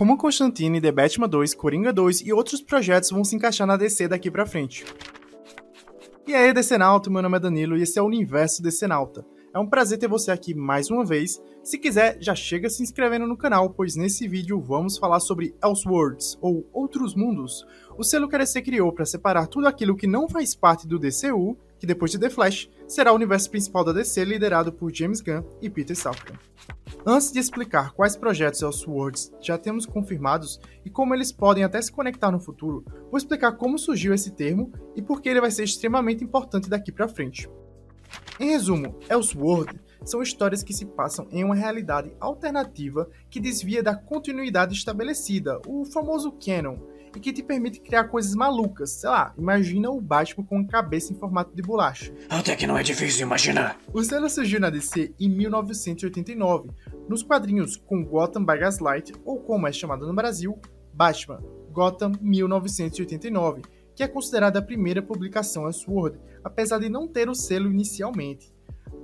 como Constantine, The Batman 2, Coringa 2 e outros projetos vão se encaixar na DC daqui pra frente. E aí, Decenauta, meu nome é Danilo e esse é o Universo Decenauta. É um prazer ter você aqui mais uma vez. Se quiser, já chega se inscrevendo no canal, pois nesse vídeo vamos falar sobre Elseworlds, ou Outros Mundos. O selo que a DC criou para separar tudo aquilo que não faz parte do DCU, que depois de The Flash, será o universo principal da DC liderado por James Gunn e Peter Safran. Antes de explicar quais projetos Elseworlds já temos confirmados e como eles podem até se conectar no futuro, vou explicar como surgiu esse termo e por que ele vai ser extremamente importante daqui para frente. Em resumo, Elseworld são histórias que se passam em uma realidade alternativa que desvia da continuidade estabelecida, o famoso canon, e que te permite criar coisas malucas. Sei lá, imagina o Batman com a cabeça em formato de bolacha. Até que não é difícil imaginar. O selo surgiu na DC em 1989, nos quadrinhos com Gotham by Gaslight, ou como é chamado no Brasil, Batman, Gotham 1989, que é considerada a primeira publicação a Sword, apesar de não ter o selo inicialmente.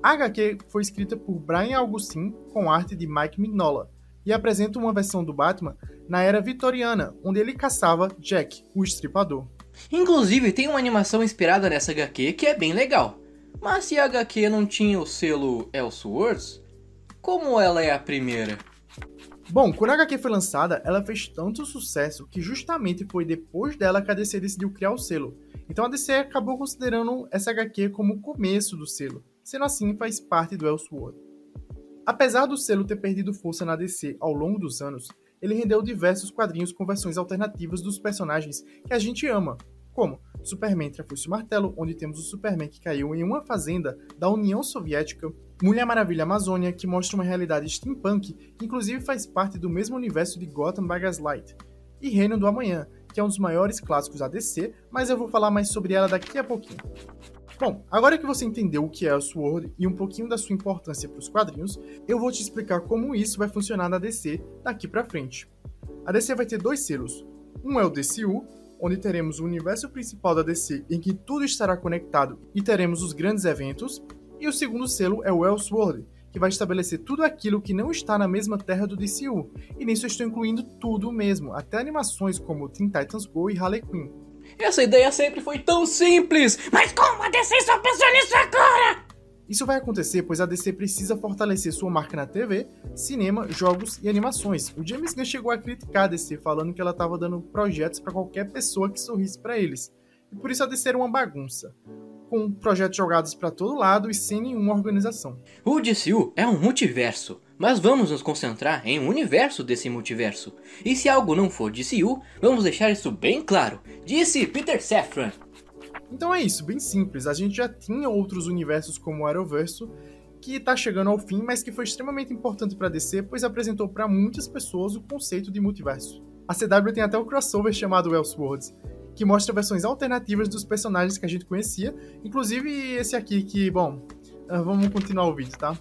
A HQ foi escrita por Brian Augustin com arte de Mike Mignola e apresenta uma versão do Batman na era vitoriana, onde ele caçava Jack, o estripador. Inclusive, tem uma animação inspirada nessa HQ que é bem legal. Mas se a HQ não tinha o selo Elseworlds, como ela é a primeira? Bom, quando a HQ foi lançada, ela fez tanto sucesso que justamente foi depois dela que a DC decidiu criar o selo. Então a DC acabou considerando essa HQ como o começo do selo, sendo assim faz parte do Elseworld. Apesar do selo ter perdido força na DC ao longo dos anos, ele rendeu diversos quadrinhos com versões alternativas dos personagens que a gente ama, como Superman Trafosse o Martelo, onde temos o Superman que caiu em uma fazenda da União Soviética, Mulher Maravilha Amazônia, que mostra uma realidade steampunk, que inclusive faz parte do mesmo universo de Gotham by Gaslight, e Reino do Amanhã, que é um dos maiores clássicos da DC, mas eu vou falar mais sobre ela daqui a pouquinho. Bom, agora que você entendeu o que é o Sword e um pouquinho da sua importância para os quadrinhos, eu vou te explicar como isso vai funcionar na DC daqui para frente. A DC vai ter dois selos. Um é o DCU, onde teremos o universo principal da DC em que tudo estará conectado e teremos os grandes eventos, e o segundo selo é o Elseworld, que vai estabelecer tudo aquilo que não está na mesma terra do DCU, e nisso eu estou incluindo tudo mesmo, até animações como Teen Titans Go e Harley Quinn. Essa ideia sempre foi tão simples, mas como a DC só pensou nisso agora? Isso vai acontecer pois a DC precisa fortalecer sua marca na TV, cinema, jogos e animações. O James Gunn chegou a criticar a DC falando que ela estava dando projetos para qualquer pessoa que sorrisse para eles. E por isso a DC era uma bagunça, com projetos jogados para todo lado e sem nenhuma organização. O DCU é um multiverso, mas vamos nos concentrar em um universo desse multiverso. E se algo não for DCU, vamos deixar isso bem claro. Disse Peter Safran. Então é isso, bem simples. A gente já tinha outros universos como o Arrowverso, que está chegando ao fim, mas que foi extremamente importante para DC, pois apresentou para muitas pessoas o conceito de multiverso. A CW tem até um crossover chamado Elseworlds, que mostra versões alternativas dos personagens que a gente conhecia, inclusive esse aqui que, bom, ah, vamos continuar o vídeo, tá?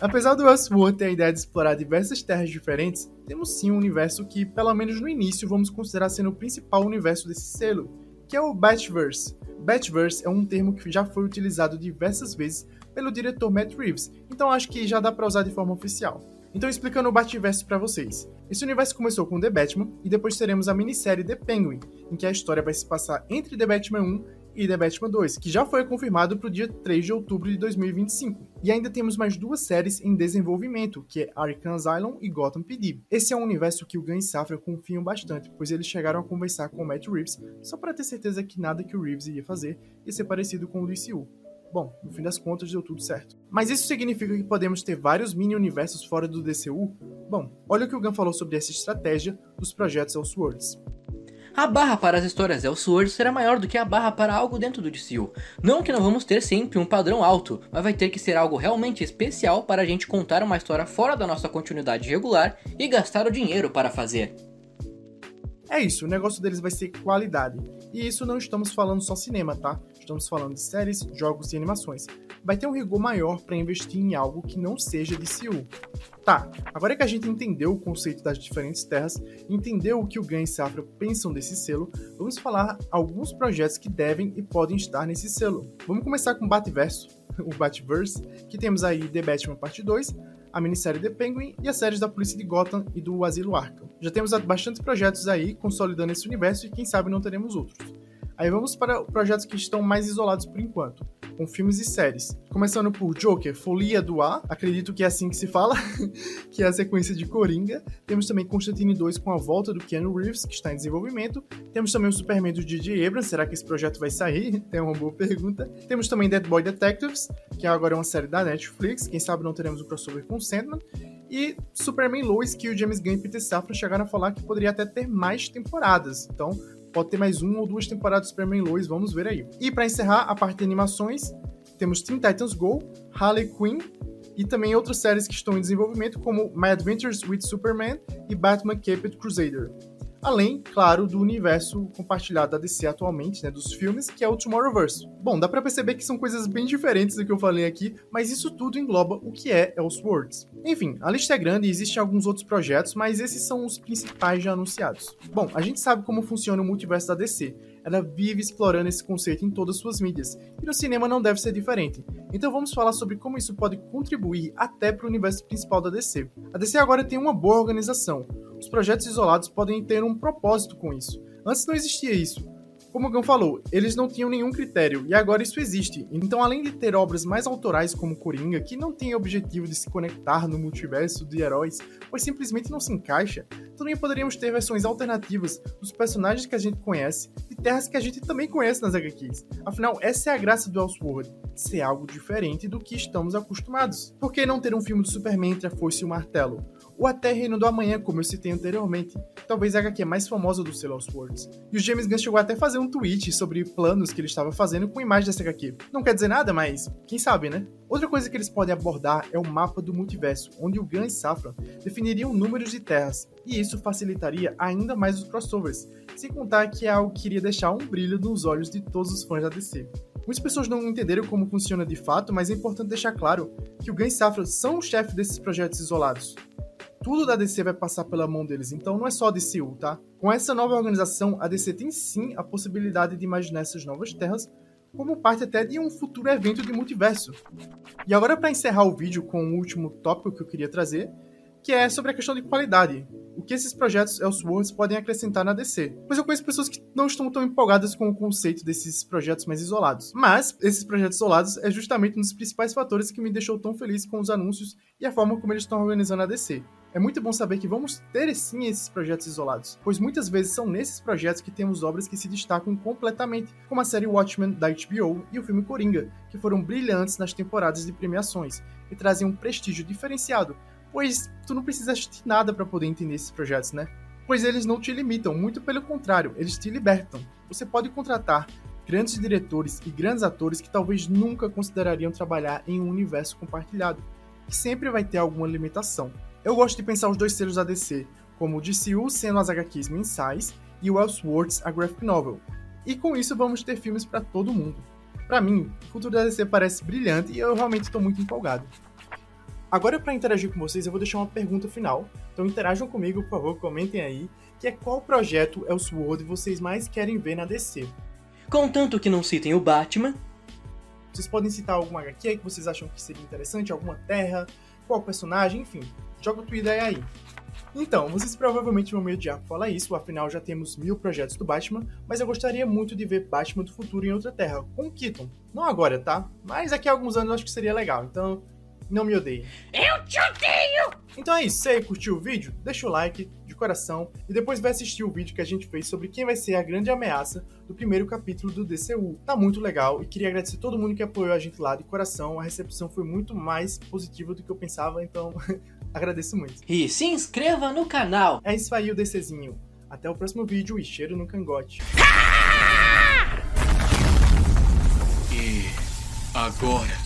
Apesar do Elseworld ter a ideia de explorar diversas terras diferentes, temos sim um universo que, pelo menos no início, vamos considerar sendo o principal universo desse selo, que é o Batchverse, Batchverse é um termo que já foi utilizado diversas vezes pelo diretor Matt Reeves, então acho que já dá para usar de forma oficial. Então explicando o Batverse para vocês. Esse universo começou com The Batman e depois teremos a minissérie The Penguin, em que a história vai se passar entre The Batman 1 e The Batman 2, que já foi confirmado para o dia 3 de outubro de 2025. E ainda temos mais duas séries em desenvolvimento, que é Arkham Asylum e Gotham PD. Esse é um universo que o Gunn e Safra confiam bastante, pois eles chegaram a conversar com o Matt Reeves só para ter certeza que nada que o Reeves ia fazer ia ser parecido com o DCU. Bom, no fim das contas deu tudo certo. Mas isso significa que podemos ter vários mini-universos fora do DCU? Bom, olha o que o Gunn falou sobre essa estratégia dos projetos Elseworlds. A barra para as histórias Elseworlds será maior do que a barra para algo dentro do DCU. Não que não vamos ter sempre um padrão alto, mas vai ter que ser algo realmente especial para a gente contar uma história fora da nossa continuidade regular e gastar o dinheiro para fazer. É isso, o negócio deles vai ser qualidade. E isso não estamos falando só cinema, tá? Estamos falando de séries, jogos e animações. Vai ter um rigor maior para investir em algo que não seja DCU. Tá, agora que a gente entendeu o conceito das diferentes terras, entendeu o que o Gun e Safra pensam desse selo, vamos falar alguns projetos que devem e podem estar nesse selo. Vamos começar com o Batverso, o Batverse, que temos aí The Batman Parte 2, a minissérie The Penguin e as séries da Polícia de Gotham e do Asilo Arkham. Já temos bastante projetos aí consolidando esse universo e quem sabe não teremos outros. Aí vamos para projetos que estão mais isolados por enquanto, com filmes e séries. Começando por Joker, Folia do Ar, acredito que é assim que se fala, que é a sequência de Coringa. Temos também Constantine 2 com a volta do Keanu Reeves, que está em desenvolvimento. Temos também o Superman do J.J. Abrams, será que esse projeto vai sair? É uma boa pergunta. Temos também Dead Boy Detectives, que agora é uma série da Netflix, quem sabe não teremos o um crossover com Sandman. E Superman Lois, que o James Gunn e Peter Safran chegaram a falar que poderia até ter mais temporadas. Então, pode ter mais uma ou duas temporadas de Superman Lois, vamos ver aí. E para encerrar a parte de animações, temos Teen Titans Go, Harley Quinn e também outras séries que estão em desenvolvimento, como My Adventures with Superman e Batman Caped Crusader. Além, claro, do universo compartilhado da DC atualmente, né, dos filmes, que é o Tomorrowverse. Bom, dá para perceber que são coisas bem diferentes do que eu falei aqui, mas isso tudo engloba o que é Elseworlds. Enfim, a lista é grande e existem alguns outros projetos, mas esses são os principais já anunciados. Bom, a gente sabe como funciona o multiverso da DC, ela vive explorando esse conceito em todas suas mídias, e no cinema não deve ser diferente. Então vamos falar sobre como isso pode contribuir até para o universo principal da DC. A DC agora tem uma boa organização, os projetos isolados podem ter um propósito com isso. Antes não existia isso. Como o Gão falou, eles não tinham nenhum critério, e agora isso existe. Então, além de ter obras mais autorais como Coringa, que não tem objetivo de se conectar no multiverso de heróis, pois simplesmente não se encaixa, também poderíamos ter versões alternativas dos personagens que a gente conhece e terras que a gente também conhece nas HQs. Afinal, essa é a graça do Elseworld, ser algo diferente do que estamos acostumados. Por que não ter um filme do Superman entre a foice e o martelo? Ou até Reino do Amanhã, como eu citei anteriormente, talvez a HQ mais famosa do selo Swords. E o James Gunn chegou até a fazer um tweet sobre planos que ele estava fazendo com imagens dessa HQ. Não quer dizer nada, mas quem sabe, né? Outra coisa que eles podem abordar é o mapa do multiverso, onde o Gunn e Safran definiriam números de terras, e isso facilitaria ainda mais os crossovers, sem contar que é algo que iria deixar um brilho nos olhos de todos os fãs da DC. Muitas pessoas não entenderam como funciona de fato, mas é importante deixar claro que o Gunn e Safran são o chefe desses projetos isolados tudo da DC vai passar pela mão deles, então não é só a DCU, tá? Com essa nova organização, a DC tem sim a possibilidade de imaginar essas novas terras como parte até de um futuro evento de multiverso. E agora para encerrar o vídeo com o último tópico que eu queria trazer, que é sobre a questão de qualidade. O que esses projetos Elseworlds podem acrescentar na DC. Pois eu conheço pessoas que não estão tão empolgadas com o conceito desses projetos mais isolados. Mas esses projetos isolados é justamente um dos principais fatores que me deixou tão feliz com os anúncios e a forma como eles estão organizando a DC. É muito bom saber que vamos ter sim esses projetos isolados, pois muitas vezes são nesses projetos que temos obras que se destacam completamente, como a série Watchmen da HBO e o filme Coringa, que foram brilhantes nas temporadas de premiações e trazem um prestígio diferenciado, pois tu não precisa assistir nada para poder entender esses projetos, né? Pois eles não te limitam, muito pelo contrário, eles te libertam. Você pode contratar grandes diretores e grandes atores que talvez nunca considerariam trabalhar em um universo compartilhado, que sempre vai ter alguma limitação. Eu gosto de pensar os dois selos da DC, como o DCU sendo as HQs mensais e o Elseworlds a graphic novel. E com isso vamos ter filmes para todo mundo. Para mim, o futuro da DC parece brilhante e eu realmente estou muito empolgado. Agora, para interagir com vocês, eu vou deixar uma pergunta final. Então interajam comigo, por favor, comentem aí, que é qual projeto Elseworld vocês mais querem ver na DC. Contanto que não citem o Batman. Vocês podem citar alguma HQ que vocês acham que seria interessante, alguma terra, qual personagem, enfim. Joga tua ideia aí. Então, vocês provavelmente vão me odiar por falar isso, afinal já temos mil projetos do Batman, mas eu gostaria muito de ver Batman do futuro em outra terra, com o Keaton. Não agora, tá? Mas daqui a alguns anos eu acho que seria legal, então não me odeiem. Eu te odeio! Então é isso, se aí curtiu o vídeo, deixa o like coração e depois vai assistir o vídeo que a gente fez sobre quem vai ser a grande ameaça do primeiro capítulo do DCU. Tá muito legal e queria agradecer todo mundo que apoiou a gente lá de coração, a recepção foi muito mais positiva do que eu pensava, então Agradeço muito. E se inscreva no canal. É isso aí, o DCzinho. Até o próximo vídeo e cheiro no cangote. E agora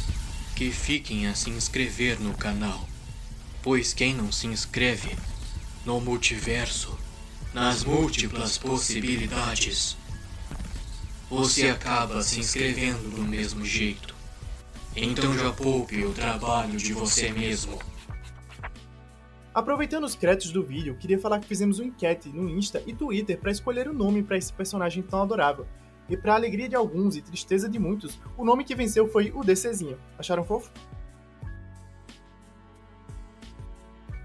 que fiquem a se inscrever no canal. Pois quem não se inscreve no multiverso, nas múltiplas possibilidades, você acaba se inscrevendo do mesmo jeito. Então já poupe o trabalho de você mesmo. Aproveitando os créditos do vídeo, queria falar que fizemos uma enquete no Insta e Twitter para escolher o nome para esse personagem tão adorável. E para alegria de alguns e tristeza de muitos, o nome que venceu foi o DCzinho. Acharam fofo?